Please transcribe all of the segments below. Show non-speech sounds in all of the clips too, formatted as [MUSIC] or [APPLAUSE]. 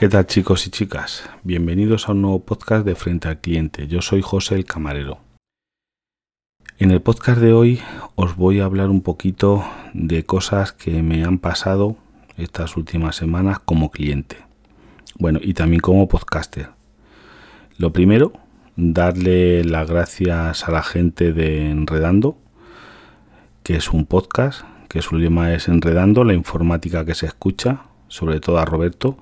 ¿Qué tal chicos y chicas? Bienvenidos a un nuevo podcast de Frente al Cliente. Yo soy José el Camarero. En el podcast de hoy os voy a hablar un poquito de cosas que me han pasado estas últimas semanas como cliente. Bueno, y también como podcaster. Lo primero, darle las gracias a la gente de Enredando, que es un podcast, que su lema es Enredando, la informática que se escucha, sobre todo a Roberto,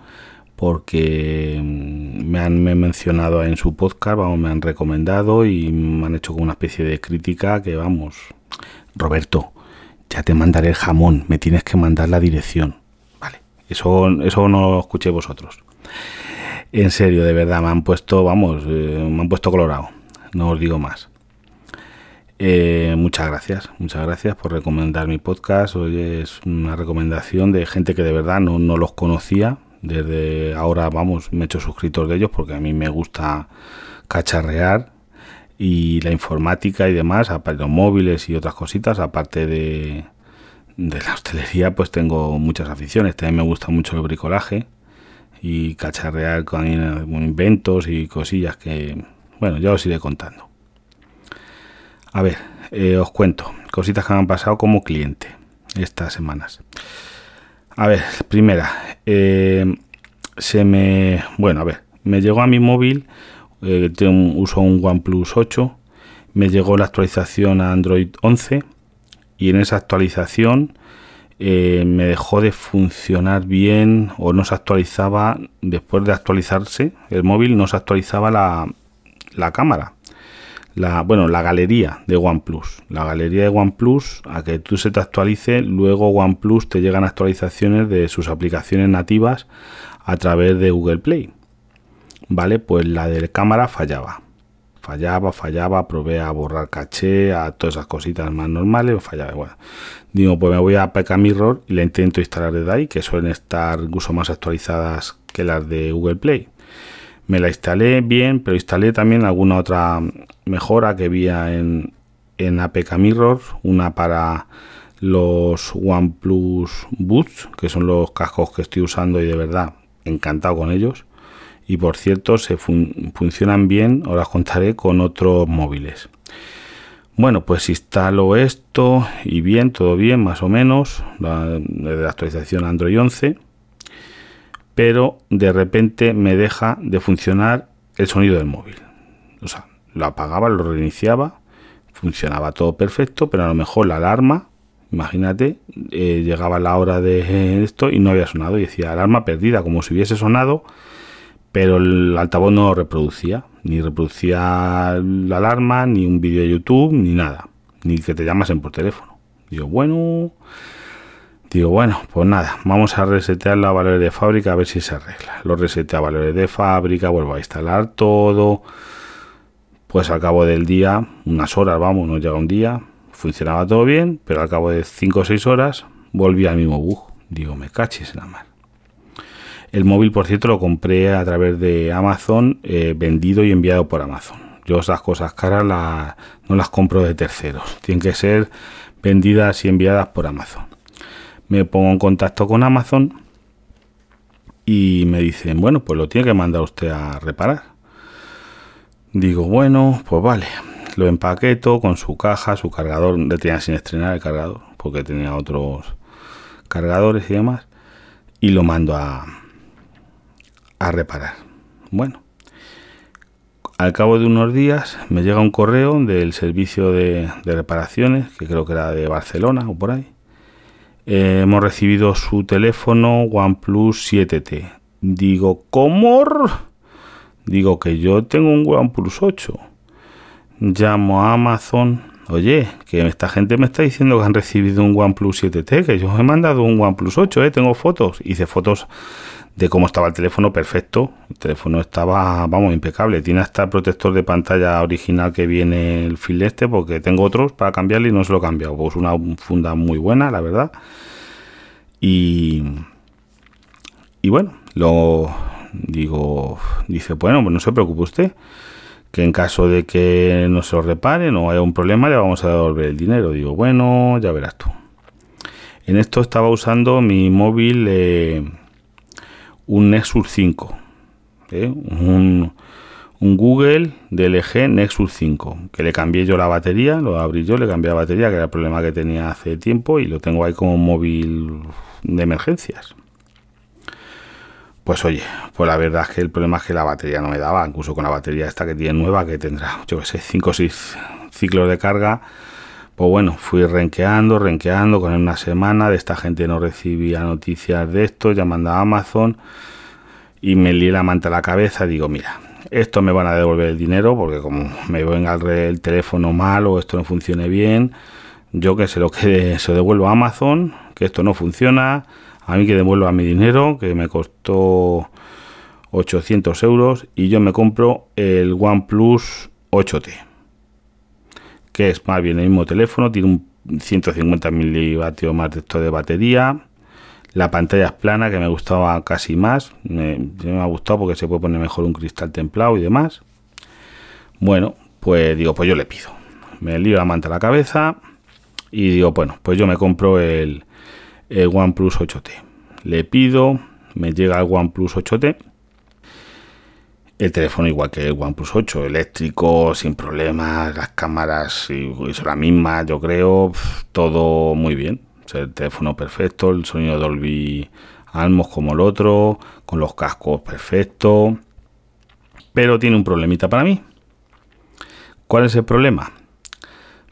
porque mm, me han mencionado en su podcast, vamos, me han recomendado y me han hecho como una especie de crítica que vamos, Roberto, ya te mandaré el jamón, me tienes que mandar la dirección. Vale, eso, eso no lo escuché vosotros. En serio, de verdad, me han puesto, vamos, eh, me han puesto colorado, no os digo más. Eh, muchas gracias, muchas gracias por recomendar mi podcast. Hoy es una recomendación de gente que de verdad no, no los conocía, desde ahora, vamos, me he hecho suscriptor de ellos porque a mí me gusta cacharrear y la informática y demás, aparte los móviles y otras cositas, aparte de, de la hostelería, pues tengo muchas aficiones. También me gusta mucho el bricolaje y cacharrear con inventos y cosillas que, bueno, ya os iré contando. A ver, eh, os cuento cositas que me han pasado como cliente estas semanas. A ver, primera, eh, se me, bueno, a ver, me llegó a mi móvil, eh, tengo, uso un OnePlus 8, me llegó la actualización a Android 11 y en esa actualización eh, me dejó de funcionar bien o no se actualizaba, después de actualizarse el móvil, no se actualizaba la, la cámara la, bueno, la galería de OnePlus. La galería de OnePlus, a que tú se te actualice, luego OnePlus te llegan actualizaciones de sus aplicaciones nativas a través de Google Play. Vale, pues la de cámara fallaba. Fallaba, fallaba, probé a borrar caché, a todas esas cositas más normales, fallaba. Bueno, digo, pues me voy a PK Mirror y la intento instalar desde ahí, que suelen estar incluso más actualizadas que las de Google Play me la instalé bien, pero instalé también alguna otra mejora que había en, en APK Mirror, una para los OnePlus Boots, que son los cascos que estoy usando y de verdad encantado con ellos. Y por cierto, se funcionan bien, ahora os contaré con otros móviles. Bueno, pues instalo esto y bien, todo bien, más o menos, la, la actualización Android 11 pero de repente me deja de funcionar el sonido del móvil. O sea, lo apagaba, lo reiniciaba, funcionaba todo perfecto, pero a lo mejor la alarma, imagínate, eh, llegaba la hora de esto y no había sonado y decía alarma perdida, como si hubiese sonado, pero el altavoz no reproducía, ni reproducía la alarma, ni un vídeo de YouTube, ni nada, ni que te llamasen por teléfono. Digo, bueno, Digo, bueno, pues nada, vamos a resetear la valores de fábrica a ver si se arregla. Lo resetea a valores de fábrica, vuelvo a instalar todo. Pues al cabo del día, unas horas, vamos, no llega un día, funcionaba todo bien, pero al cabo de 5 o 6 horas volví al mismo bug. Digo, me caches en la mar. El móvil, por cierto, lo compré a través de Amazon, eh, vendido y enviado por Amazon. Yo esas cosas caras no las compro de terceros. Tienen que ser vendidas y enviadas por Amazon me pongo en contacto con Amazon y me dicen, bueno, pues lo tiene que mandar usted a reparar. Digo, bueno, pues vale. Lo empaqueto con su caja, su cargador. Le tenía sin estrenar el cargador porque tenía otros cargadores y demás. Y lo mando a, a reparar. Bueno, al cabo de unos días me llega un correo del servicio de, de reparaciones, que creo que era de Barcelona o por ahí eh, hemos recibido su teléfono OnePlus 7T. Digo, ¿cómo? Digo que yo tengo un OnePlus 8. Llamo a Amazon. Oye, que esta gente me está diciendo que han recibido un OnePlus 7T, que yo he mandado un OnePlus 8, ¿eh? tengo fotos. Hice fotos de cómo estaba el teléfono, perfecto. El teléfono estaba, vamos, impecable. Tiene hasta el protector de pantalla original que viene el fil este, porque tengo otros para cambiarle y no se lo he cambiado. Pues una funda muy buena, la verdad. Y, y bueno, lo digo, dice, bueno, pues no se preocupe usted, que en caso de que no se lo reparen o haya un problema, le vamos a devolver el dinero. Digo, bueno, ya verás tú. En esto estaba usando mi móvil. Eh, un Nexus 5, ¿eh? un, un, Google DLG Nexus 5, que le cambié yo la batería, lo abrí yo, le cambié la batería, que era el problema que tenía hace tiempo, y lo tengo ahí como móvil de emergencias. Pues oye, pues la verdad es que el problema es que la batería no me daba, incluso con la batería esta que tiene nueva, que tendrá, yo que sé, 5 o 6 ciclos de carga, pues bueno, fui renqueando, renqueando con una semana, de esta gente no recibía noticias de esto, llamando a Amazon y me lié la manta a la cabeza, digo, mira, esto me van a devolver el dinero porque como me venga el teléfono mal o esto no funcione bien, yo que se lo quede, [LAUGHS] se devuelvo a Amazon, que esto no funciona, a mí que devuelva mi dinero, que me costó 800 euros, y yo me compro el OnePlus 8T, que es más bien el mismo teléfono, tiene un 150 milivatio más de esto de batería, la pantalla es plana, que me gustaba casi más, me, me ha gustado porque se puede poner mejor un cristal templado y demás. Bueno, pues digo, pues yo le pido. Me lío la manta a la cabeza y digo, bueno, pues yo me compro el, el OnePlus 8T. Le pido, me llega el OnePlus 8T. El teléfono igual que el OnePlus 8, eléctrico, sin problemas, las cámaras son las mismas, yo creo, todo muy bien. el teléfono perfecto, el sonido Dolby Atmos como el otro, con los cascos perfecto. Pero tiene un problemita para mí. ¿Cuál es el problema?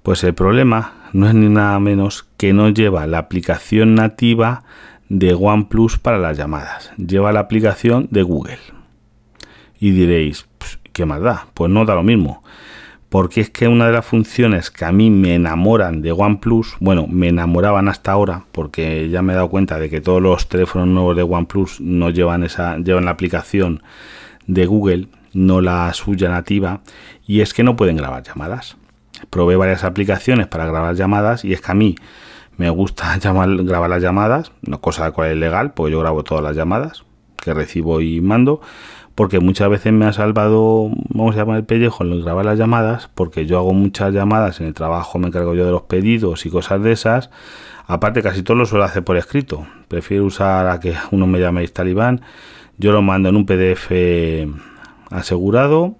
Pues el problema no es ni nada menos que no lleva la aplicación nativa de OnePlus para las llamadas, lleva la aplicación de Google. Y diréis, pues, ¿qué más da? Pues no da lo mismo. Porque es que una de las funciones que a mí me enamoran de OnePlus, bueno, me enamoraban hasta ahora, porque ya me he dado cuenta de que todos los teléfonos nuevos de OnePlus no llevan esa, llevan la aplicación de Google, no la suya nativa, y es que no pueden grabar llamadas probé varias aplicaciones para grabar llamadas y es que a mí me gusta [LAUGHS] grabar las llamadas, no cosa de cual es legal, porque yo grabo todas las llamadas que recibo y mando, porque muchas veces me ha salvado, vamos a llamar el pellejo, en grabar las llamadas, porque yo hago muchas llamadas en el trabajo, me encargo yo de los pedidos y cosas de esas. Aparte, casi todo lo suelo hacer por escrito. Prefiero usar a que uno me llame talibán. Yo lo mando en un PDF asegurado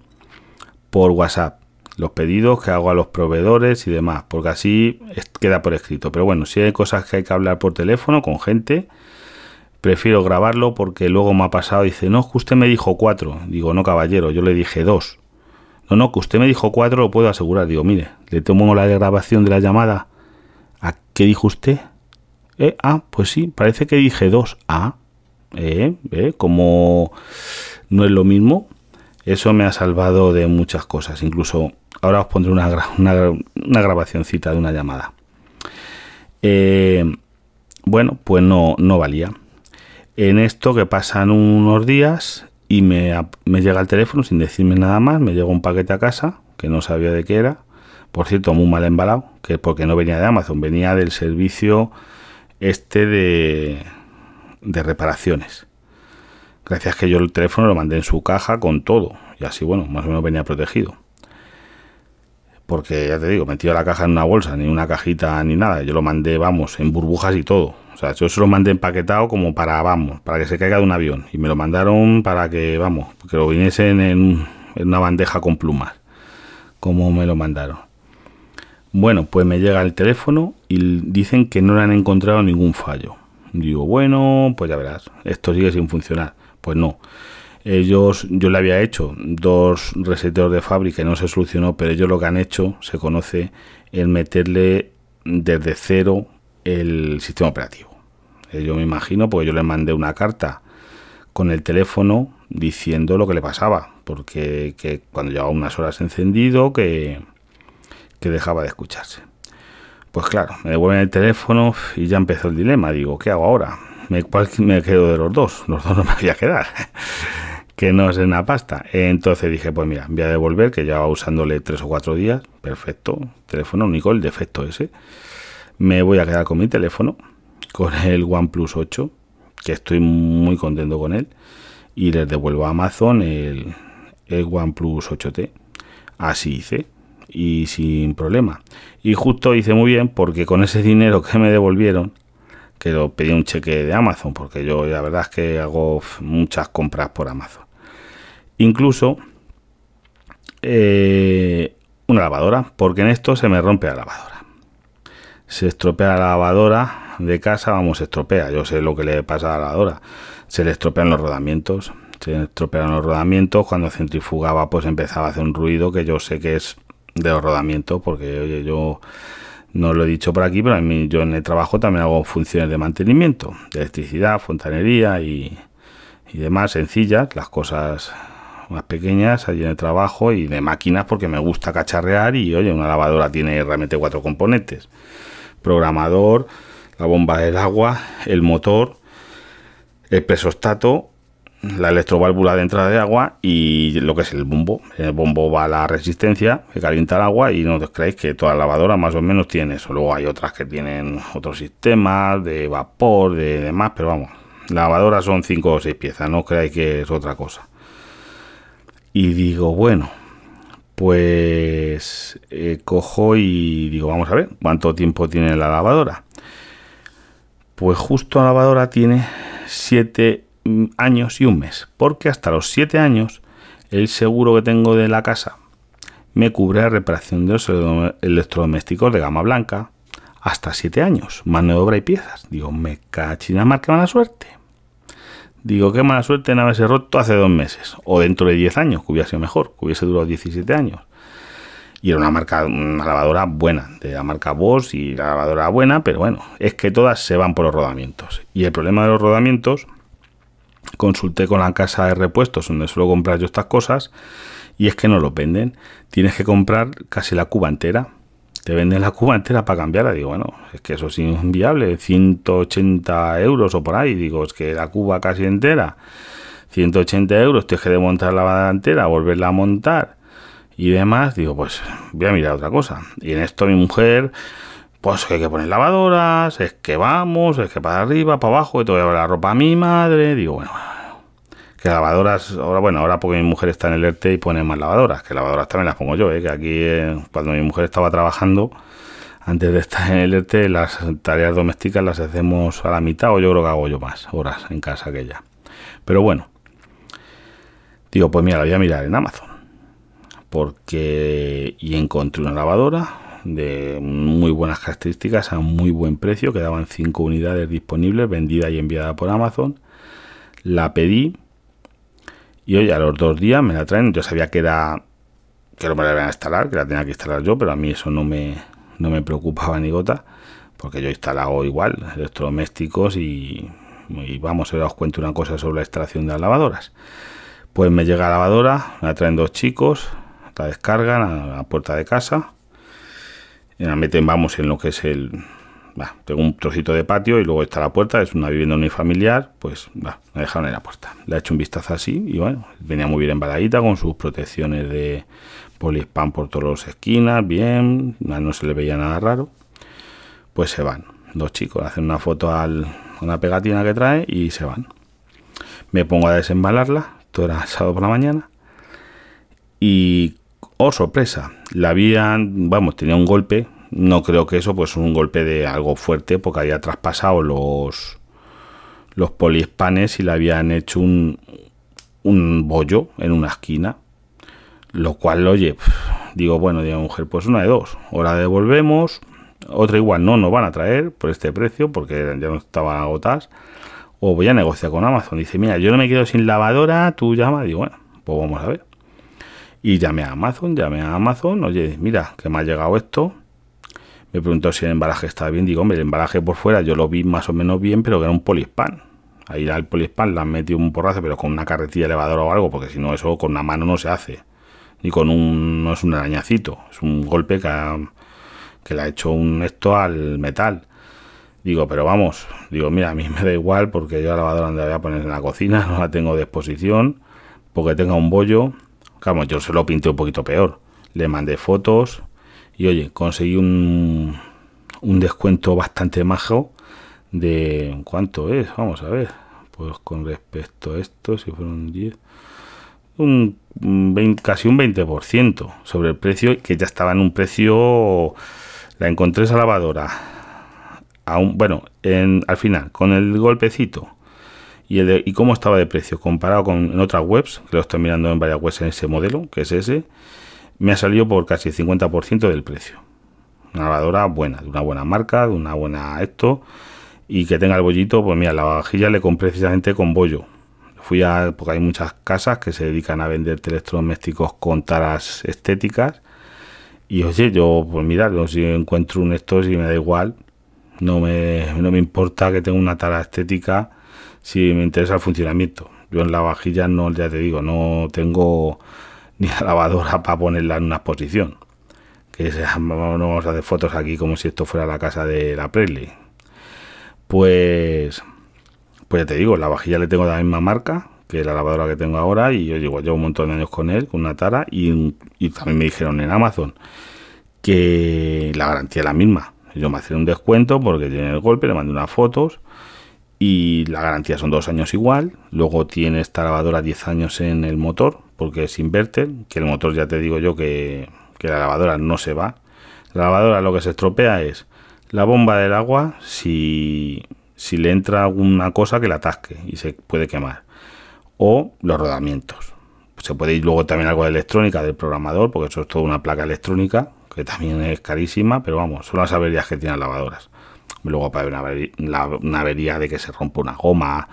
por WhatsApp los pedidos que hago a los proveedores y demás, porque así queda por escrito. Pero bueno, si hay cosas que hay que hablar por teléfono con gente, prefiero grabarlo porque luego me ha pasado, dice, no, que usted me dijo cuatro. Digo, no, caballero, yo le dije dos. No, no, que usted me dijo cuatro, lo puedo asegurar. Digo, mire, le tomo la grabación de la llamada. ¿A qué dijo usted? Eh, ah, pues sí, parece que dije dos. Ah, eh, eh, como no es lo mismo, eso me ha salvado de muchas cosas. Incluso ahora os pondré una, una, una de una llamada. Eh, bueno, pues no, no valía. En esto que pasan unos días y me, me, llega el teléfono sin decirme nada más, me llega un paquete a casa que no sabía de qué era. Por cierto, muy mal embalado, que porque no venía de Amazon, venía del servicio este de, de reparaciones. Gracias que yo el teléfono lo mandé en su caja con todo. Y así, bueno, más o menos venía protegido porque ya te digo, metido la caja en una bolsa, ni una cajita ni nada. Yo lo mandé, vamos, en burbujas y todo. O sea, yo se lo mandé empaquetado como para, vamos, para que se caiga de un avión. Y me lo mandaron para que, vamos, que lo viniesen en, en una bandeja con plumas. Como me lo mandaron. Bueno, pues me llega el teléfono y dicen que no le han encontrado ningún fallo. Digo, bueno, pues ya verás, esto sigue sin funcionar. Pues no. Ellos, yo le había hecho dos reseteos de fábrica y no se solucionó, pero ellos lo que han hecho, se conoce, el meterle desde cero el sistema operativo. Eh, yo me imagino, porque yo le mandé una carta con el teléfono diciendo lo que le pasaba, porque que cuando llevaba unas horas encendido, que, que dejaba de escucharse. Pues claro, me devuelven el teléfono y ya empezó el dilema. Digo, ¿qué hago ahora? ¿Me, ¿Cuál me quedo de los dos? Los dos no me voy a quedar que no es una pasta. Entonces dije, pues mira, voy a devolver, que llevaba usándole tres o cuatro días. Perfecto. Teléfono único, el defecto ese. Me voy a quedar con mi teléfono, con el OnePlus 8, que estoy muy contento con él. Y les devuelvo a Amazon el, el OnePlus 8T. Así hice. Y sin problema. Y justo hice muy bien porque con ese dinero que me devolvieron, que lo pedí un cheque de Amazon, porque yo la verdad es que hago muchas compras por Amazon. Incluso eh, una lavadora, porque en esto se me rompe la lavadora. Se estropea la lavadora de casa, vamos, se estropea. Yo sé lo que le pasa a la lavadora. Se le estropean los rodamientos. Se estropean los rodamientos. Cuando centrifugaba, pues empezaba a hacer un ruido que yo sé que es de los rodamientos, porque oye, yo no lo he dicho por aquí, pero a mí, yo en el trabajo también hago funciones de mantenimiento, de electricidad, fontanería y, y demás sencillas, las cosas más pequeñas allí en el trabajo y de máquinas porque me gusta cacharrear y oye, una lavadora tiene realmente cuatro componentes. Programador, la bomba del agua, el motor, el presostato, la electroválvula de entrada de agua y lo que es el bombo. el bombo va la resistencia que calienta el agua y no os creéis que toda lavadora más o menos tiene eso. Luego hay otras que tienen otros sistemas de vapor, de demás, pero vamos, lavadora son cinco o seis piezas, no creáis que es otra cosa. Y digo, bueno, pues eh, cojo y digo, vamos a ver, ¿cuánto tiempo tiene la lavadora? Pues justo la lavadora tiene 7 mm, años y un mes, porque hasta los 7 años el seguro que tengo de la casa me cubre la reparación de los electrodomésticos de gama blanca hasta 7 años, mano de obra y piezas. Digo, me cachina marca mala suerte. Digo, qué mala suerte en haberse roto hace dos meses. O dentro de 10 años, que hubiese sido mejor, que hubiese durado 17 años. Y era una marca, una lavadora buena, de la marca Bosch y la lavadora buena, pero bueno, es que todas se van por los rodamientos. Y el problema de los rodamientos, consulté con la casa de repuestos donde suelo comprar yo estas cosas, y es que no lo venden. Tienes que comprar casi la cuba entera te venden la cuba entera para cambiarla. Digo, bueno, es que eso es inviable, 180 euros o por ahí. Digo, es que la cuba casi entera, 180 euros, tienes que desmontar la lavadora entera, volverla a montar y demás. Digo, pues voy a mirar otra cosa. Y en esto mi mujer, pues que hay que poner lavadoras, es que vamos, es que para arriba, para abajo, a ver la ropa a mi madre. Digo, bueno, que lavadoras, ahora bueno, ahora porque mi mujer está en el ERTE y pone más lavadoras, que lavadoras también las pongo yo, ¿eh? que aquí eh, cuando mi mujer estaba trabajando, antes de estar en el ERTE, las tareas domésticas las hacemos a la mitad o yo creo que hago yo más horas en casa que ella. Pero bueno, digo, pues mira, la voy a mirar en Amazon, porque y encontré una lavadora de muy buenas características a muy buen precio, quedaban 5 unidades disponibles, vendida y enviada por Amazon. La pedí, y oye, a los dos días me la traen. Yo sabía que era que no me la iban a instalar, que la tenía que instalar yo, pero a mí eso no me, no me preocupaba ni gota, porque yo instalado igual electrodomésticos y, y vamos, ahora os cuento una cosa sobre la instalación de las lavadoras. Pues me llega la lavadora, me la traen dos chicos, la descargan a la puerta de casa, y la meten, vamos, en lo que es el, tengo un trocito de patio y luego está la puerta, es una vivienda unifamiliar, pues va, me dejaron en la puerta. Le he hecho un vistazo así y bueno, venía muy bien embaladita con sus protecciones de polispam por todas las esquinas, bien, no se le veía nada raro. Pues se van, dos chicos, hacen una foto a una pegatina que trae y se van. Me pongo a desembalarla, todo era sábado por la mañana y, oh sorpresa, la habían, vamos, tenía un golpe no creo que eso pues un golpe de algo fuerte porque había traspasado los los y le habían hecho un, un bollo en una esquina. Lo cual oye digo bueno digo mujer pues una de dos. O la devolvemos otra igual no nos van a traer por este precio porque ya no estaban agotadas o voy a negociar con Amazon. Dice mira yo no me quedo sin lavadora tú llama digo bueno pues vamos a ver. Y llamé a Amazon llamé a Amazon oye mira que me ha llegado esto me preguntó si el embalaje estaba bien. Digo, hombre, el embalaje por fuera yo lo vi más o menos bien, pero que era un polispan. Ahí al polispan le han metido un porrazo, pero con una carretilla elevadora o algo, porque si no, eso con una mano no se hace. Ni con un. No es un arañacito, es un golpe que, que le ha hecho un esto al metal. Digo, pero vamos, digo, mira, a mí [LAUGHS] me da igual porque yo la lavadora donde la voy a poner en la cocina, [LAUGHS] no la tengo de exposición, porque tenga un bollo. Claro, yo se lo pinté un poquito peor. Le mandé fotos, y oye, conseguí un, un descuento bastante majo de... ¿Cuánto es? Vamos a ver. Pues con respecto a esto, si fueron 10... Un, casi un 20% sobre el precio, que ya estaba en un precio... La encontré esa lavadora aún, bueno, en, al final, con el golpecito y, el y cómo estaba de precio comparado con en otras webs, que lo estoy mirando en varias webs en ese modelo, que es ese, me ha salido por casi el 50% del precio. Una lavadora buena, de una buena marca, de una buena esto, y que tenga el bollito, pues mira, la vajilla le compré precisamente con bollo. Fui a, porque hay muchas casas que se dedican a vender electrodomésticos con taras estéticas. Y oye, yo, pues mira, yo si encuentro un estos y me da igual, no me, no me importa que tenga una tara estética si me interesa el funcionamiento. Yo en la vajilla no, ya te digo, no tengo ni la lavadora [LAUGHS] para ponerla en una exposición. Que no vamos a hacer fotos aquí como si esto fuera la casa de la Presley. Pues, pues ya te digo, la vajilla le tengo de la misma marca que la lavadora que tengo ahora y yo llevo, llevo un montón de años con él, con una tara y, y también me dijeron en Amazon que la garantía es la misma. Yo me hacía un descuento porque tiene el golpe, le mandé unas fotos y la garantía son dos años igual. Luego tiene esta lavadora 10 años en el motor porque es inverter, que el motor ya te digo yo que, la lavadora no se va. La lavadora lo que se estropea es la bomba del agua si, si le entra alguna cosa que la atasque y se puede quemar. O los rodamientos. Se puede ir luego también algo de electrónica del programador, porque eso es toda una placa electrónica, que también es carísima, pero vamos, son las averías que tienen lavadoras. Luego para una una avería de que se rompe una goma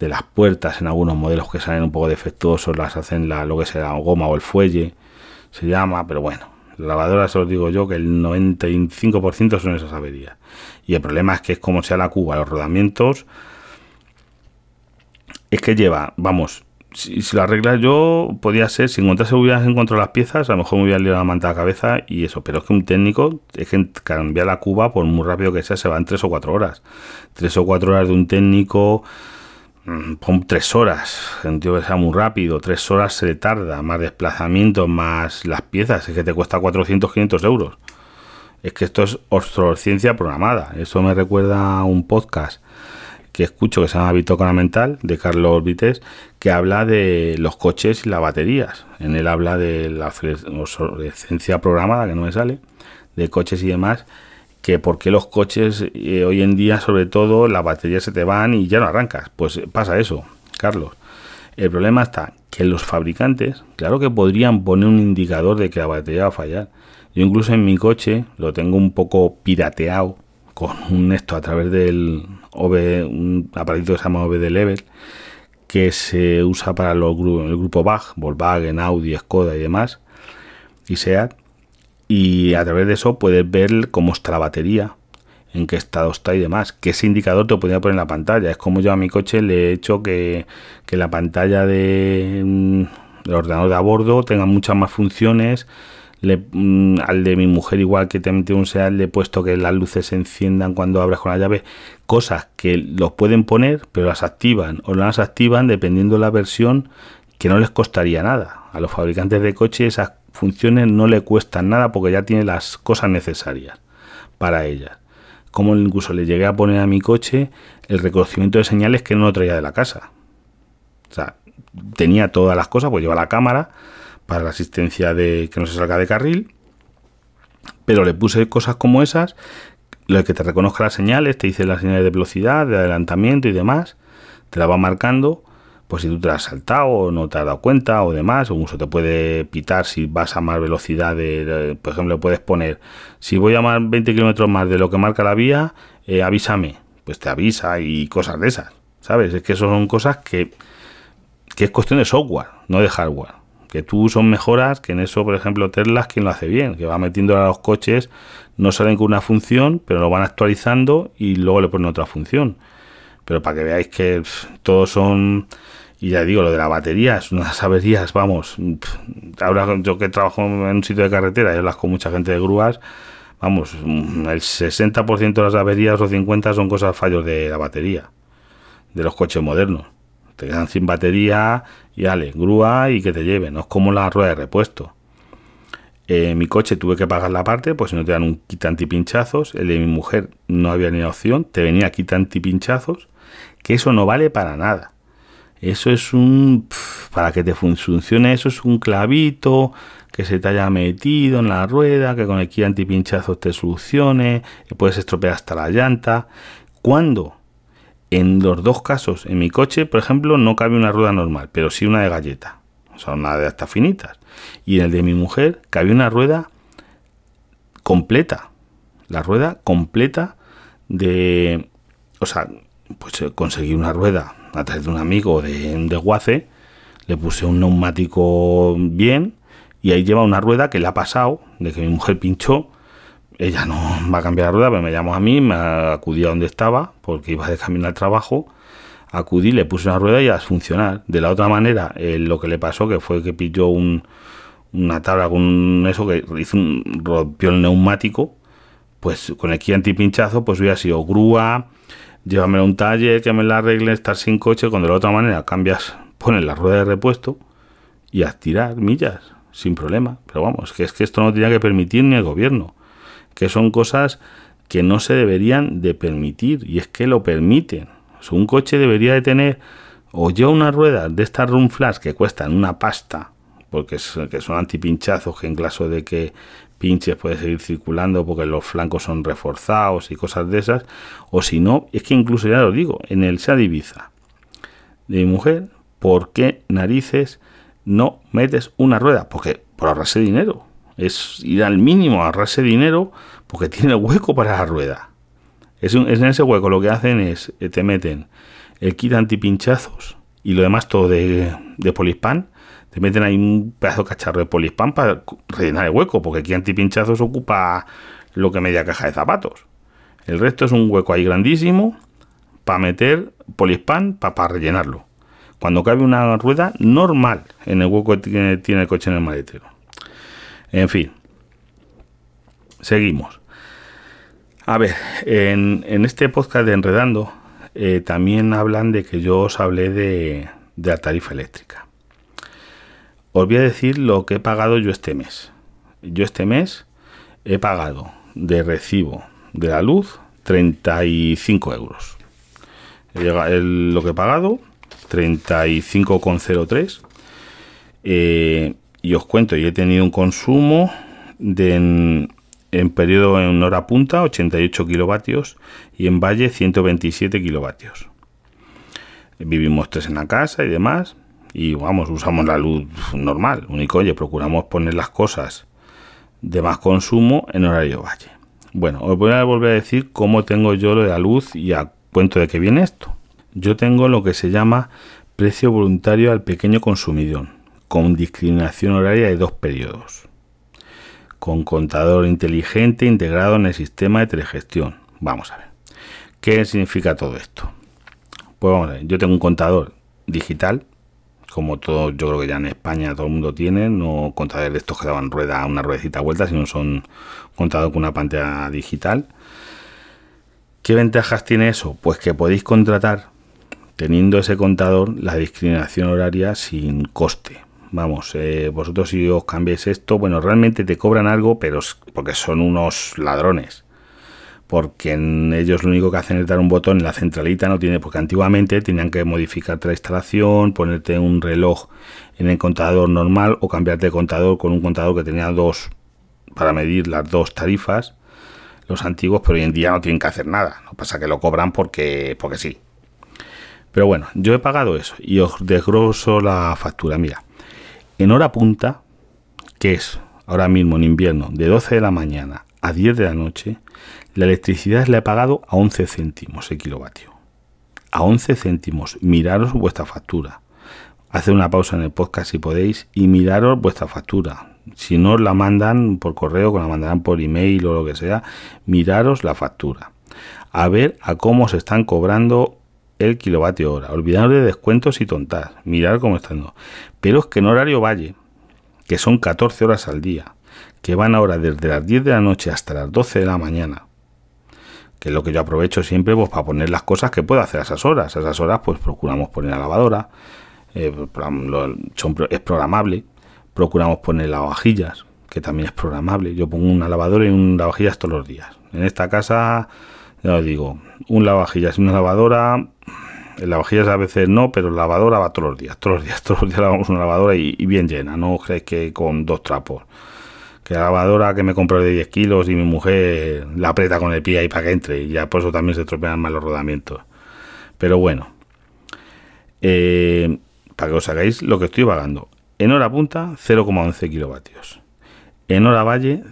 de las puertas en algunos modelos que salen un poco defectuosos, las hacen la, lo que sea goma o el fuelle, se llama, pero bueno, lavadoras os digo yo que el 95% son esas averías. Y el problema es que es como sea la cuba, los rodamientos, es que lleva, vamos, si, lo arreglas yo, podía ser, si encontrase hubieras encontrado las piezas, a lo mejor me hubiera liado la manta a la cabeza y eso, pero es que un técnico, es que cambiar la cuba, por muy rápido que sea, se van tres o cuatro horas. Tres o cuatro horas de un técnico pon tres horas, entiendo que sea muy rápido, tres horas se tarda, más desplazamiento, más las piezas, es que te cuesta 400, 500 euros. Es que esto es obsolescencia programada. Eso me recuerda a un podcast que escucho que se llama Bitócona Mental de Carlos Vites, que habla de los coches y las baterías. En él habla de la obsolescencia programada, que no me sale, de coches y demás que por qué los coches eh, hoy en día, sobre todo, las baterías se te van y ya no arrancas. Pues pasa eso, Carlos. El problema está que los fabricantes, claro que podrían poner un indicador de que la batería va a fallar. Yo incluso en mi coche lo tengo un poco pirateado con un esto a través del OV, un aparatito que se llama OBD Level, que se usa para los, el grupo BAG, Volkswagen, Audi, Skoda y demás, y SEAT y a través de eso puedes ver cómo está la batería, en qué estado está y demás. Que ese indicador te lo podría poner en la pantalla. Es como yo a mi coche le he hecho que, la pantalla de, mm, del ordenador de a bordo tenga muchas más funciones. Mm, al de mi mujer, igual que te metí un SEAT, le he puesto que las luces se enciendan cuando abres con la llave. Cosas que los pueden poner, pero las activan o las activan dependiendo de la versión que no les costaría nada. A los fabricantes de coches esas funciones no le cuestan nada porque ya tiene las cosas necesarias para ellas. Como incluso le llegué a poner a mi coche el reconocimiento de señales que no lo traía de la casa. O sea, tenía todas las cosas, pues lleva la cámara para la asistencia de que no se salga de carril, pero le puse cosas como esas, lo que te reconozca las señales, te dice las señales de velocidad, de adelantamiento y demás, te la va marcando pues si tú te has saltado o no te has dado cuenta o demás, o incluso te puede pitar si vas a más velocidad, de, por ejemplo, puedes poner, si voy a más 20 kilómetros más de lo que marca la vía, eh, avísame, pues te avisa y cosas de esas, ¿sabes? Es que eso son cosas que, que es cuestión de software, no de hardware. Que tú son mejoras, que en eso, por ejemplo, Tesla quien lo hace bien, que va metiendo a los coches, no salen con una función, pero lo van actualizando y luego le ponen otra función. Pero para que veáis que todos son y ya digo, lo de la batería es unas averías, vamos. Ahora yo que trabajo en un sitio de carretera y hablas con mucha gente de grúas, vamos, el 60% de las averías o 50% son cosas fallos de la batería, de los coches modernos. Te quedan sin batería y dale, grúa y que te lleven. No es como la rueda de repuesto. En mi coche tuve que pagar la parte, pues si no te dan un kit antipinchazos. El de mi mujer no había ni opción, te venía kit antipinchazos, que eso no vale para nada. Eso es un... para que te funcione eso es un clavito que se te haya metido en la rueda, que con el kit antipinchazo te solucione, que puedes estropear hasta la llanta. Cuando en los dos casos, en mi coche, por ejemplo, no cabe una rueda normal, pero sí una de galleta. Son una de estas finitas. Y en el de mi mujer cabe una rueda completa. La rueda completa de... O sea, pues eh, conseguí una rueda a través de un amigo de, de Guace, le puse un neumático bien y ahí lleva una rueda que le ha pasado, de que mi mujer pinchó. Ella no va a cambiar la rueda, pero me llamó a mí, me acudí a donde estaba, porque iba de camino al trabajo. Acudí, le puse una rueda y a funcionar. De la otra manera, eh, lo que le pasó que fue que pilló un, una tabla con eso que hizo un, rompió el neumático. Pues con el ki antipinchazo, pues hubiera sido grúa, llévame a un taller, que me la arregle, estar sin coche. Cuando de la otra manera cambias, pones la rueda de repuesto y a tirar millas sin problema. Pero vamos, que es que esto no tenía que permitir ni el gobierno, que son cosas que no se deberían de permitir y es que lo permiten. un coche debería de tener o yo una rueda de estas run flash que cuestan una pasta, porque que son antipinchazos que en caso de que pinches puede seguir circulando porque los flancos son reforzados y cosas de esas, o si no, es que incluso ya lo digo, en el SEAT Ibiza de mi mujer, ¿por qué narices no metes una rueda, porque por ahorrarse dinero. Es ir al mínimo ahorrarse dinero porque tiene hueco para la rueda. Es, en ese hueco lo que hacen es, eh, te meten el kit antipinchazos y lo demás todo de, de polispan. Te meten ahí un pedazo de cacharro de polispan para rellenar el hueco, porque kit antipinchazos ocupa lo que media caja de zapatos. El resto es un hueco ahí grandísimo para meter polispan para rellenarlo cuando cabe una rueda normal en el hueco que tiene, el coche en el maletero. En fin, seguimos. A ver, en, este podcast de Enredando eh, también hablan de que yo os hablé de la tarifa eléctrica. Os voy a decir lo que he pagado yo este mes. Yo este mes he pagado de recibo de la luz 35 euros. lo que he pagado 35,03. Eh, y os cuento, yo he tenido un consumo de en, periodo en hora punta 88 kilovatios y en valle 127 kilovatios. Vivimos tres en la casa y demás y vamos, usamos la luz normal. Único, oye, procuramos poner las cosas de más consumo en horario valle. Bueno, os voy a volver a decir cómo tengo yo lo de la luz y a cuento de qué viene esto yo tengo lo que se llama precio voluntario al pequeño consumidor, con discriminación horaria de dos periodos, con contador inteligente integrado en el sistema de telegestión. Vamos a ver. ¿Qué significa todo esto? Pues vamos a ver, yo tengo un contador digital, como todo, yo creo que ya en España todo el mundo tiene, no contadores de estos que daban rueda, una ruedecita vuelta, sino son contador con una pantalla digital. ¿Qué ventajas tiene eso? Pues que podéis contratar teniendo ese contador la discriminación horaria sin coste. Vamos, eh, vosotros si os cambiéis esto, bueno, realmente te cobran algo, pero porque son unos ladrones. Porque ellos lo único que hacen es dar un botón en la centralita, no tiene, porque antiguamente tenían que modificarte la instalación, ponerte un reloj en el contador normal o cambiarte de contador con un contador que tenía dos para medir las dos tarifas, los antiguos, pero hoy en día no tienen que hacer nada. No pasa que lo cobran porque, porque sí, pero bueno, yo he pagado eso y os desgroso la factura. Mira, en hora punta, que es ahora mismo en invierno, de 12 de la mañana a 10 de la noche, la electricidad la he pagado a 11 céntimos el kilovatio. A 11 céntimos. Miraros vuestra factura. Haced una pausa en el podcast si podéis y miraros vuestra factura. Si no la mandan por correo, que la mandarán por email o lo que sea, miraros la factura. A ver a cómo se están cobrando el kilovatio hora. Olvidaros de descuentos y tontas. Mirar cómo están. Pero es que en horario valle, que son 14 horas al día, que van ahora desde las 10 de la noche hasta las 12 de la mañana, que es lo que yo aprovecho siempre pues, para poner las cosas que puedo hacer a esas horas. A esas horas pues procuramos poner la lavadora, eh, es programable, procuramos poner lavavajillas, que también es programable. Yo pongo una lavadora y un lavavajillas todos los días. En esta casa, ya os digo, un lavavajillas y una lavadora En lavavajillas a veces no, pero la lavadora va todos los días, todos los días, [LAUGHS] todos los días lavamos una lavadora y, bien llena, no crees que con dos trapos. La lavadora que me compré de 10 kilos y mi mujer la aprieta con el pie ahí para que entre y ya por eso también se estropean más los rodamientos. Pero bueno, eh, para que os hagáis lo que estoy pagando. En hora punta, 0,11 kilovatios. En hora valle,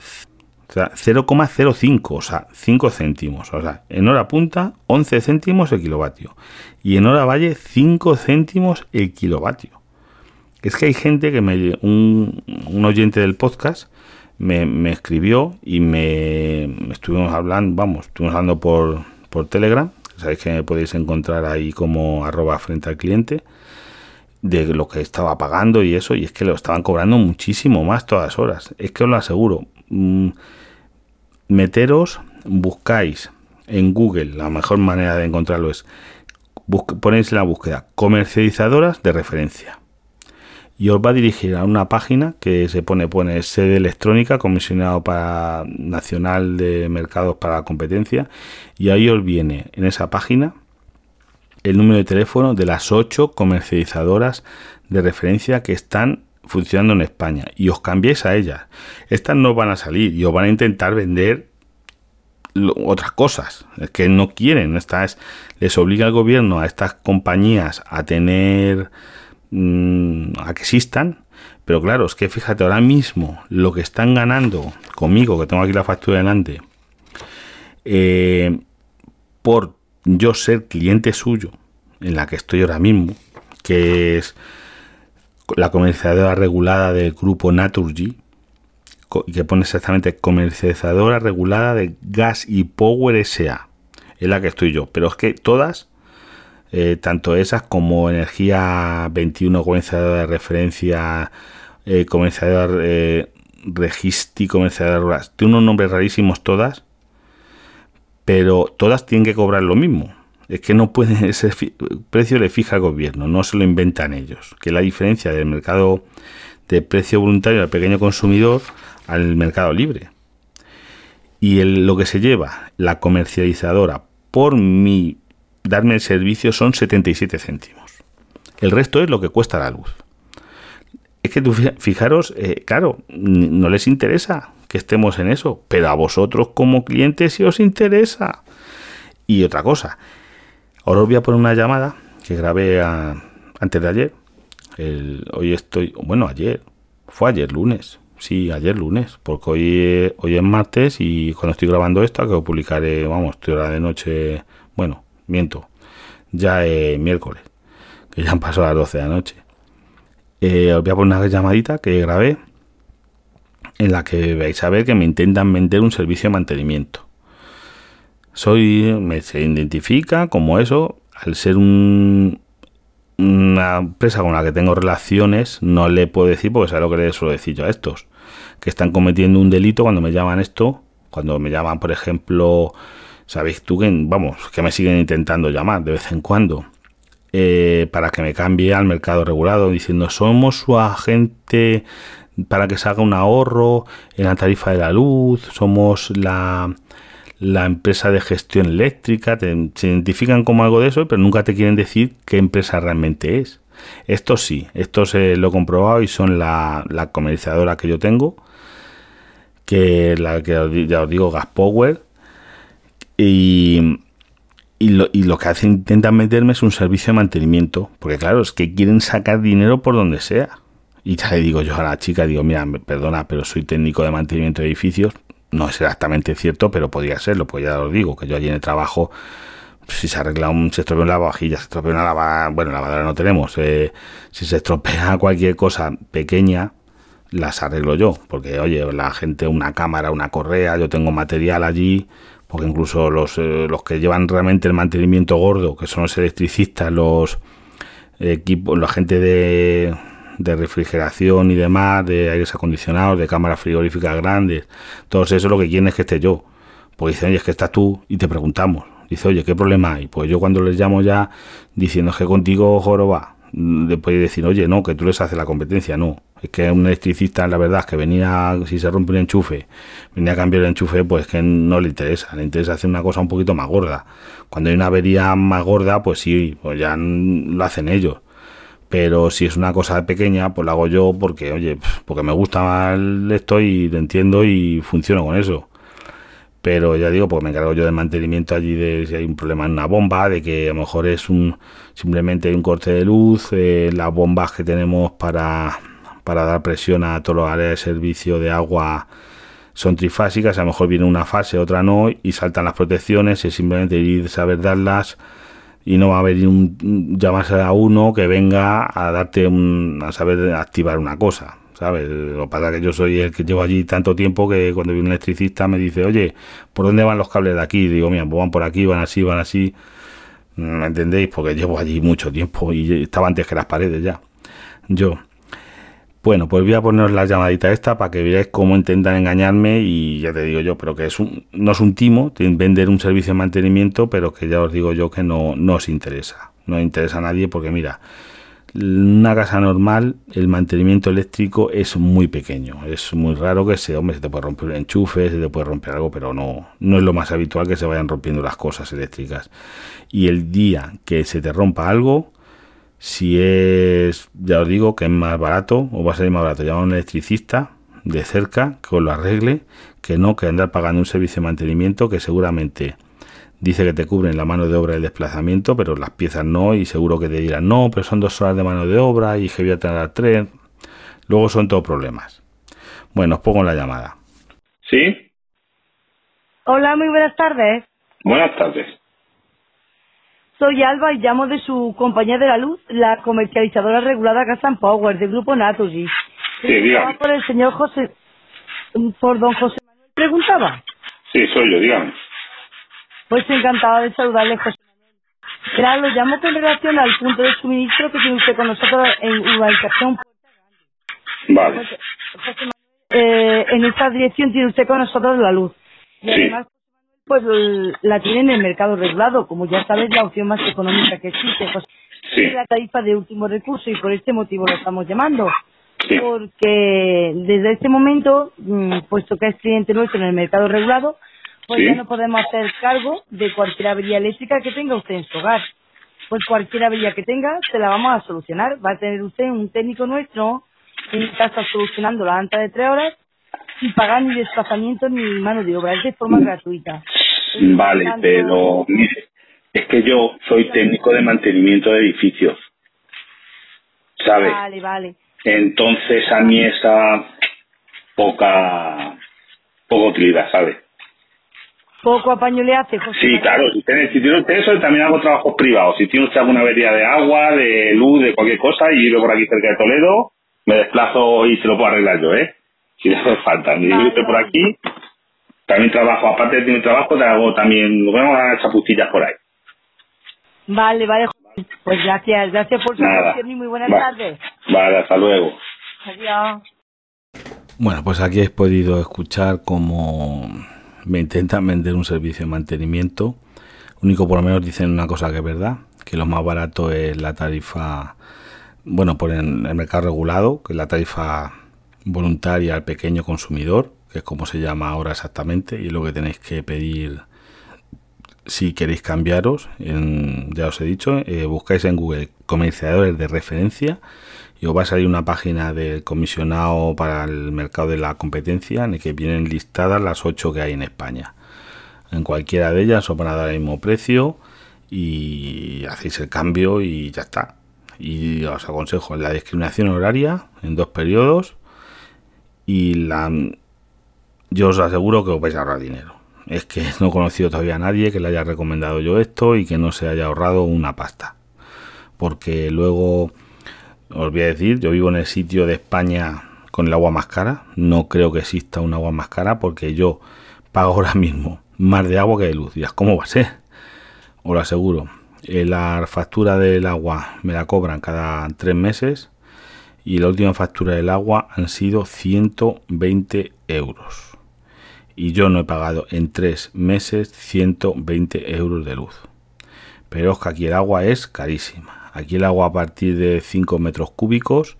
o sea, 0,05, o sea, 5 céntimos. O sea, en hora punta, 11 céntimos el kilovatio. Y en hora valle, 5 céntimos el kilovatio. Es que hay gente que me. Un, oyente del podcast me, escribió y me, estuvimos hablando, vamos, estuvimos hablando por, por Telegram. Sabéis que me podéis encontrar ahí como arroba frente al cliente de lo que estaba pagando y eso, y es que lo estaban cobrando muchísimo más todas horas. Es que os lo aseguro. Mm, meteros, buscáis en Google, la mejor manera de encontrarlo es ponéis la búsqueda comercializadoras de referencia y os va a dirigir a una página que se pone pone sede electrónica comisionado para nacional de mercados para la competencia y ahí os viene en esa página el número de teléfono de las ocho comercializadoras de referencia que están funcionando en España y os cambiéis a ellas. Estas no van a salir y os van a intentar vender otras cosas que no quieren. Esta es, les obliga el gobierno a estas compañías a tener mm, a que existan. Pero claro, es que fíjate ahora mismo lo que están ganando conmigo, que tengo aquí la factura delante, eh, por yo ser cliente suyo, en la que estoy ahora mismo, que es la comercializadora regulada del grupo Naturgy, que pone exactamente comercializadora regulada de gas y power SA, es la que estoy yo, pero es que todas, eh, tanto esas como energía 21 comercializadora de referencia, eh, comercializador eh, Registi, comercializadora, tiene unos nombres rarísimos todas, pero todas tienen que cobrar lo mismo. Es que no pueden, [LAUGHS] ese precio le fija el gobierno, no se lo inventan ellos. Que la diferencia del mercado de precio voluntario al pequeño consumidor al mercado libre. Y lo que se lleva la comercializadora por mi darme el servicio son 77 céntimos. El resto es lo que cuesta la luz. Es que tú fijaros, eh, claro, no les interesa que estemos en eso, pero a vosotros como clientes sí os interesa. Y otra cosa, ahora os voy a poner una llamada que grabé antes de ayer. hoy estoy, bueno, ayer, fue ayer lunes, sí, ayer lunes, porque hoy, hoy es martes y cuando estoy grabando esto, que lo publicaré, vamos, estoy hora de noche, bueno, miento, ya es miércoles, que ya han pasado las 12 de la noche. Eh, os voy a poner una llamadita que grabé en la que vais a ver que me intentan vender un servicio de mantenimiento. Soy, me se identifica como eso, al ser un, una empresa con la que tengo relaciones, no le puedo decir, porque es lo que le suelo decir yo a estos, que están cometiendo un delito cuando me llaman esto, cuando me llaman, por ejemplo, sabéis tú que, vamos, que me siguen intentando llamar de vez en cuando. Eh, para que me cambie al mercado regulado, diciendo somos su agente para que se haga un ahorro en la tarifa de la luz, somos la, la empresa de gestión eléctrica, te, se identifican como algo de eso, pero nunca te quieren decir qué empresa realmente es. Esto sí, esto se lo he comprobado y son la, la comercializadora que yo tengo, que la que ya os digo, Gas Power, y, y, lo, y lo que hacen, intentan meterme es un servicio de mantenimiento, porque claro, es que quieren sacar dinero por donde sea. Y ya le digo yo a la chica, digo, mira, perdona, pero soy técnico de mantenimiento de edificios. No es exactamente cierto, pero podría serlo, pues ya os digo, que yo allí en el trabajo, si se arregla un, se estropea una lavavajilla, se estropea una lavadora, bueno, lavadora no tenemos, eh, si se estropea [LAUGHS] cualquier cosa pequeña, las arreglo yo, porque oye, la gente, una cámara, una correa, yo tengo material allí, porque incluso los, eh, los que llevan realmente el mantenimiento gordo, que son los electricistas, los equipos, la gente de refrigeración y demás, de aires acondicionados, de cámaras frigoríficas grandes, todo eso lo que quieren es que esté yo. Pues dicen, oye, es que estás tú y te preguntamos. Dice, oye, ¿qué problema hay? Pues yo cuando les llamo ya diciendo que contigo joroba, después de decir, oye, no, que tú les haces la competencia, no. Es que un electricista, la verdad, que venía, si se rompe un enchufe, venía a cambiar el enchufe, pues que no le interesa. Le interesa hacer una cosa un poquito más gorda. Cuando hay una avería más gorda, pues sí, pues ya lo hacen ellos. Pero si es una cosa pequeña, pues lo hago yo porque, oye, porque me gusta más esto y lo entiendo y funciono con eso pero ya digo, pues me encargo yo del mantenimiento allí de si hay un problema en una bomba, de que a lo mejor es un simplemente un corte de luz, eh, las bombas que tenemos para, para dar presión a todas las áreas de servicio de agua son trifásicas, a lo mejor viene una fase, otra no, y saltan las protecciones, es simplemente ir a saber darlas y no va a haber un llamarse a uno que venga a darte un, a saber activar una cosa. ¿sabes? Lo que pasa es que yo soy el que llevo allí tanto tiempo que cuando viene un electricista me dice, oye, ¿por dónde van los cables de aquí? digo, mira, pues van por aquí, van así, van así. ¿Me entendéis? Porque llevo allí mucho tiempo y estaba antes que las paredes ya. Yo. Bueno, pues voy a poner la llamadita esta para que veáis cómo intentan engañarme y ya te digo yo, pero que es no es un timo, vender un servicio de mantenimiento, pero que ya os digo yo que no, no os interesa. No interesa a nadie porque mira, una casa normal, el mantenimiento eléctrico es muy pequeño. Es muy raro que se, hombre, se te puede romper un enchufe, se te puede romper algo, pero no, no es lo más habitual que se vayan rompiendo las cosas eléctricas. Y el día que se te rompa algo, si es, ya os digo, que es más barato o va a ser más barato llamar a un electricista de cerca que os lo arregle, que no que andar pagando un servicio de mantenimiento que seguramente Dice que te cubren la mano de obra y el desplazamiento, pero las piezas no, y seguro que te dirán, no, pero son dos horas de mano de obra y que voy a tener tren. Luego son todos problemas. Bueno, os pongo la llamada. ¿Sí? Hola, muy buenas tardes. Buenas tardes. Soy Alba y llamo de su compañía de la luz, la comercializadora regulada Gas Power, del grupo Naturgy. Sí, dígame. por el señor José, por don José Manuel. ¿Preguntaba? Sí, soy yo, dígame. Pues encantada de saludarle, José Manuel. Claro, lo llamo con relación al punto de suministro que tiene usted con nosotros en urbanización. Vale. José Manuel, eh, en esta dirección tiene usted con nosotros la luz. Y además, pues la tiene en el mercado regulado, como ya sabes, la opción más económica que existe. Sí. Es la tarifa de último recurso y por este motivo lo estamos llamando. Porque desde este momento, mm, puesto que es cliente nuestro en el mercado regulado, pues ya no podemos hacer cargo de cualquier avería eléctrica que tenga usted en su hogar. Pues cualquier avería que tenga, se la vamos a solucionar. Va a tener usted un técnico nuestro en casa solucionándola antes de tres horas sin pagar ni desplazamiento ni mano de obra. Es de forma gratuita. Vale, pero es que yo soy técnico de mantenimiento de edificios. ¿Sabes? Vale, vale. Entonces a mí esa poca, poca utilidad, ¿sabes? poco apaño le hace, José. Sí, claro, si tiene, si tiene usted eso, también hago trabajos privados. Si tiene usted alguna avería de agua, de luz, de cualquier cosa, y vivo por aquí cerca de Toledo, me desplazo y se lo puedo arreglar yo, ¿eh? Si le hace falta. Me vale, usted por aquí, también trabajo, aparte de mi trabajo, te hago también, vemos a chapucillas por ahí. Vale, vale, pues gracias, gracias por su atención y muy buenas tardes. Vale, hasta luego. Adiós. Bueno, pues aquí habéis podido escuchar como me intentan vender un servicio de mantenimiento. Único por lo menos dicen una cosa que es verdad, que lo más barato es la tarifa, bueno, por el mercado regulado, que es la tarifa voluntaria al pequeño consumidor, que es como se llama ahora exactamente, y lo que tenéis que pedir si queréis cambiaros. ya os he dicho, eh, buscáis en Google comerciadores de referencia y os va a salir una página del comisionado para el mercado de la competencia en el que vienen listadas las ocho que hay en España. En cualquiera de ellas os van a dar el mismo precio y hacéis el cambio y ya está. Y os aconsejo la discriminación horaria en dos periodos y la yo os aseguro que os vais a ahorrar dinero. Es que [LAUGHS] no he conocido todavía a nadie que le haya recomendado yo esto y que no se haya ahorrado una pasta. Porque luego os voy a decir, yo vivo en el sitio de España con el agua más cara. No creo que exista un agua más cara porque yo pago ahora mismo más de agua que de luz. ¿Y ¿cómo va a ser? Os lo aseguro. Eh, la factura del agua me la cobran cada tres meses y la última factura del agua han sido 120 euros. Y yo no he pagado en tres meses 120 euros de luz. Pero es que aquí el agua es carísima. Aquí el agua a partir de 5 metros cúbicos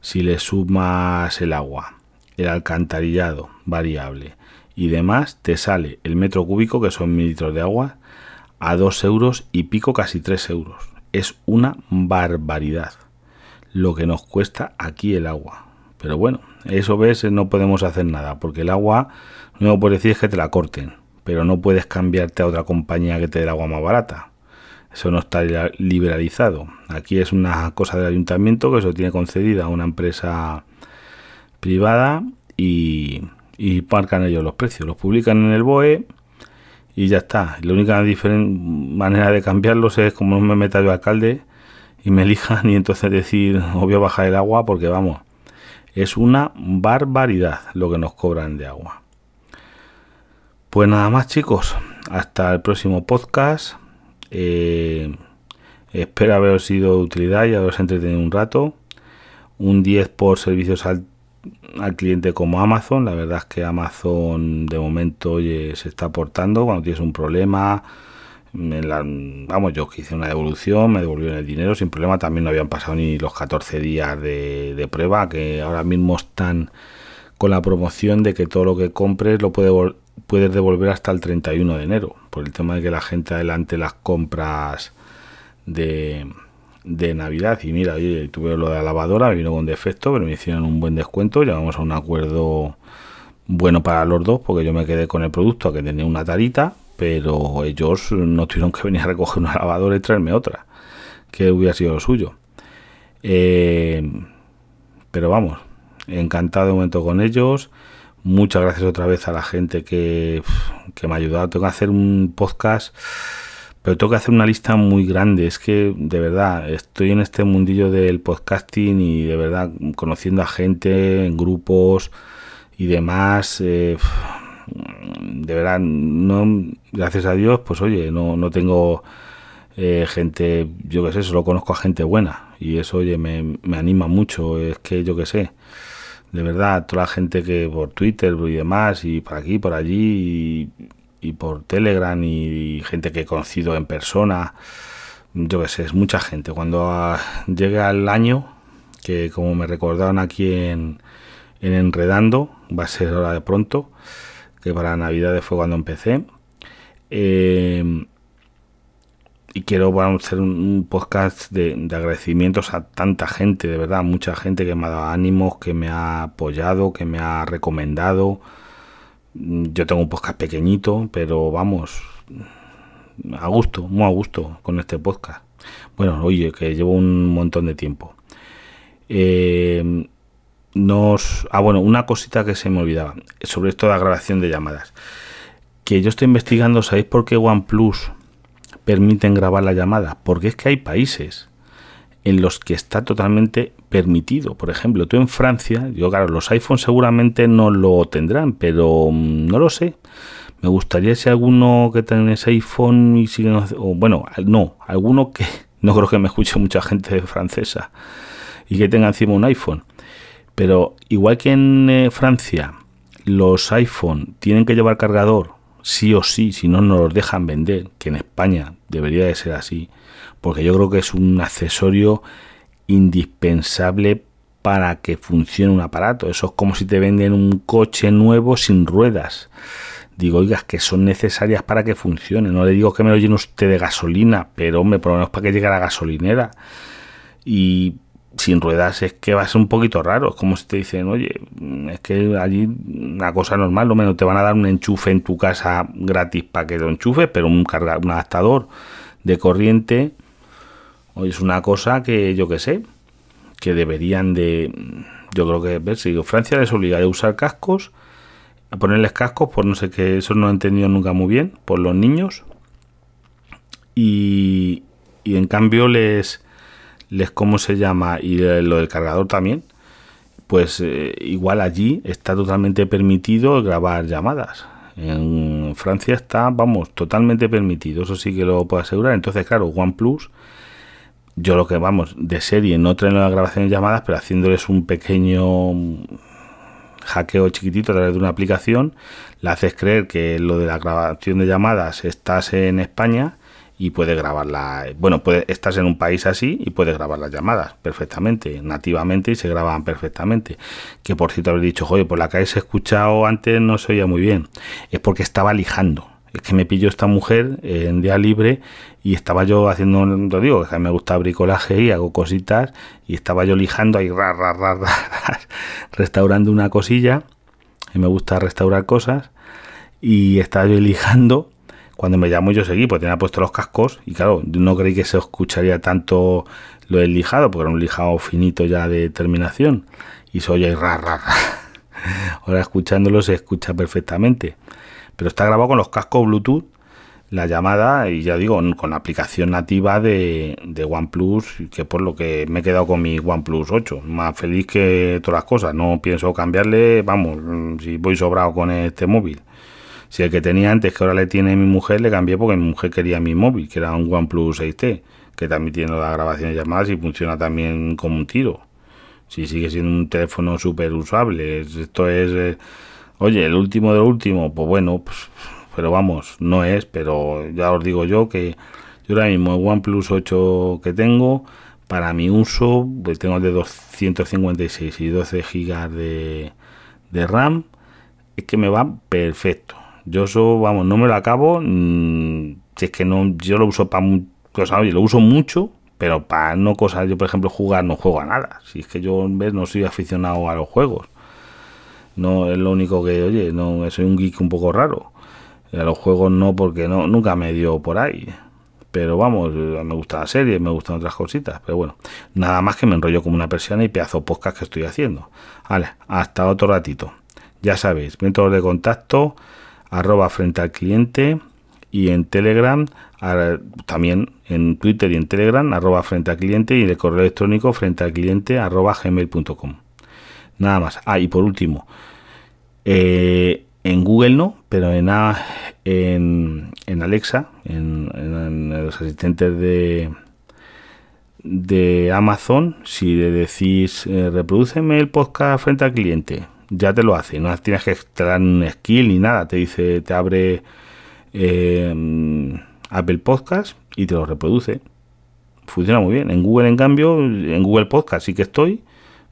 si le sumas el agua, el alcantarillado variable y demás, te sale el metro cúbico, que son mil litros de agua, a 2 euros y pico, casi 3 euros. Es una barbaridad lo que nos cuesta aquí el agua. Pero bueno, eso ves, no podemos hacer nada, porque el agua, no puedes decir es que te la corten, pero no puedes cambiarte a otra compañía que te dé el agua más barata. Eso no está liberalizado. Aquí es una cosa del ayuntamiento que se tiene concedida a una empresa privada y, marcan ellos los precios. Los publican en el BOE y ya está. La única manera de cambiarlos es como me meta yo alcalde y me elijan [LAUGHS] y entonces decir, obvio bajar el agua porque vamos, es una barbaridad lo que nos cobran de agua. Pues nada más chicos, hasta el próximo podcast. Eh, espero haberos sido de utilidad y haberos entretenido un rato. Un 10 por servicios al, al, cliente como Amazon. La verdad es que Amazon de momento oye, se está aportando cuando tienes un problema vamos, yo que hice una devolución, me devolvieron el dinero sin problema. También no habían pasado ni los 14 días de, prueba, que ahora mismo están con la promoción de que todo lo que compres lo puede, puedes devolver hasta el 31 de enero, por el tema de que la gente adelante las compras de, de Navidad. Y mira, tuve lo de la lavadora, me vino con defecto, pero me hicieron un buen descuento. Llegamos a un acuerdo bueno para los dos, porque yo me quedé con el producto que tenía una tarita pero ellos no tuvieron que venir a recoger una lavadora y traerme otra, que hubiera sido lo suyo. Eh, pero vamos, encantado de momento con ellos. Muchas gracias otra vez a la gente que, que me ha ayudado. Tengo que hacer un podcast, pero tengo que hacer una lista muy grande. Es que de verdad estoy en este mundillo del podcasting y de verdad conociendo a gente en grupos y demás. Eh, de verdad, no, gracias a Dios, pues oye, no, no tengo eh, gente, yo qué sé, solo conozco a gente buena y eso, oye, me, me anima mucho. Es que yo qué sé, de verdad, toda la gente que por Twitter y demás, y por aquí, por allí, y, por Telegram, y, gente que he conocido en persona, yo qué sé, es mucha gente. Cuando ah, llegue al año, que como me recordaron aquí en, en Enredando, va a ser hora de pronto que para Navidades fue cuando empecé. Eh, y quiero hacer un podcast de, agradecimientos a tanta gente, de verdad, mucha gente que me ha dado ánimos, que me ha apoyado, que me ha recomendado. Yo tengo un podcast pequeñito, pero vamos, a gusto, muy a gusto con este podcast. Bueno, oye, que llevo un montón de tiempo. Eh, nos... Ah, bueno, una cosita que se me olvidaba sobre esto de la grabación de llamadas. Que yo estoy investigando, ¿sabéis por qué OnePlus permiten grabar la llamada? Porque es que hay países en los que está totalmente permitido. Por ejemplo, tú en Francia, yo claro, los iPhones seguramente no lo tendrán, pero mm, no lo sé. Me gustaría si alguno que ese iPhone y siguen, o bueno, no, alguno que [LAUGHS] no creo que me escuche mucha gente francesa y que tenga encima un iPhone pero igual que en eh, Francia los iPhone tienen que llevar cargador sí o sí, si no nos los dejan vender, que en España debería de ser así, porque yo creo que es un accesorio indispensable para que funcione un aparato. Eso es como si te venden un coche nuevo sin ruedas. Digo, oigas, que son necesarias para que funcione. No le digo que me lo llene usted de gasolina, pero hombre, por lo menos para que llegue a la gasolinera. Y sin ruedas es que va a ser un poquito raro. Es como si te dicen, oye, es que allí una cosa normal, lo menos te van a dar un enchufe en tu casa gratis para que lo enchufes, pero un, carga, un adaptador de corriente, es una cosa que yo que sé, que deberían de, yo creo que, ver si Francia les obliga a usar cascos, a ponerles cascos, por no sé qué, eso no he entendido nunca muy bien, por los niños. Y, y en cambio les les cómo se llama y lo del cargador también, pues eh, igual allí está totalmente permitido grabar llamadas. En Francia está, vamos, totalmente permitido, eso sí que lo puedo asegurar. Entonces, claro, OnePlus, yo lo que vamos, de serie, no traen la grabación de llamadas, pero haciéndoles un pequeño hackeo chiquitito a través de una aplicación, le haces creer que lo de la grabación de llamadas estás en España y puedes grabarla. Bueno, puede, estás en un país así y puedes grabar las llamadas perfectamente, nativamente y se graban perfectamente. Que por cierto habéis dicho, oye, por la que habéis escuchado antes no se oía muy bien. Es porque estaba lijando. Es que me pilló esta mujer en día libre y estaba yo haciendo, lo digo, que me gusta bricolaje y hago cositas y estaba yo lijando ahí, ra, ra, ra, [LAUGHS] restaurando una cosilla. Y me gusta restaurar cosas y estaba yo lijando cuando me llamó yo seguí, pues tenía puesto los cascos y claro, no creí que se escucharía tanto lo del lijado, porque era un lijado finito ya de terminación y se oye ra, ra, ra. [LAUGHS] Ahora escuchándolo se escucha perfectamente. Pero está grabado con los cascos Bluetooth, la llamada, y ya digo, con la aplicación nativa de, de OnePlus, que por lo que me he quedado con mi OnePlus 8. Más feliz que todas las cosas. No pienso cambiarle, vamos, si voy sobrado con este móvil. Si el que tenía antes, que ahora le tiene mi mujer, le cambié porque mi mujer quería mi móvil, que era un OnePlus 6T, que también tiene la grabación de llamadas y funciona también como un tiro. Si sigue siendo un teléfono súper usable. Esto es, eh, oye, el último del último, pues bueno, pues, pero vamos, no es, pero ya os digo yo que yo ahora mismo el OnePlus 8 que tengo, para mi uso, pues tengo de 256 y 12 gigas de, de RAM, es que me va perfecto. Yo eso, vamos, no me lo acabo. Mm, si es que no, yo lo uso para cosas, lo uso mucho, pero para no cosas, yo por ejemplo jugar no juego a nada. Si es que yo no soy aficionado a los juegos. No es lo único que, oye, no soy un geek un poco raro. A los juegos no, porque no, nunca me dio por ahí. Pero vamos, me gusta la serie, me gustan otras cositas. Pero bueno, nada más que me enrollo como una persiana y pedazo podcast que estoy haciendo. Vale, hasta otro ratito. Ya sabéis, métodos de contacto arroba frente al cliente y en Telegram, también en Twitter y en Telegram, arroba frente al cliente y en el correo electrónico frente al cliente arroba gmail.com. Nada más. Ah, y por último, eh, en Google no, pero en, en, en Alexa, en, los asistentes de, de Amazon, si le decís eh, reproduceme el podcast frente al cliente, ya te lo hace, no tienes que extraer un skill ni nada, te dice, te abre eh, Apple Podcast y te lo reproduce. Funciona muy bien. En Google, en cambio, en Google Podcast sí que estoy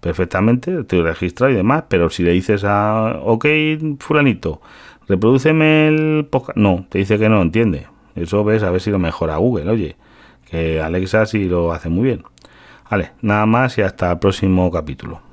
perfectamente, estoy registrado y demás, pero si le dices a, ok, fulanito, reproduceme el podcast, no, te dice que no, entiende. Eso ves a ver si lo mejora Google, oye, que Alexa sí lo hace muy bien. Vale, nada más y hasta el próximo capítulo.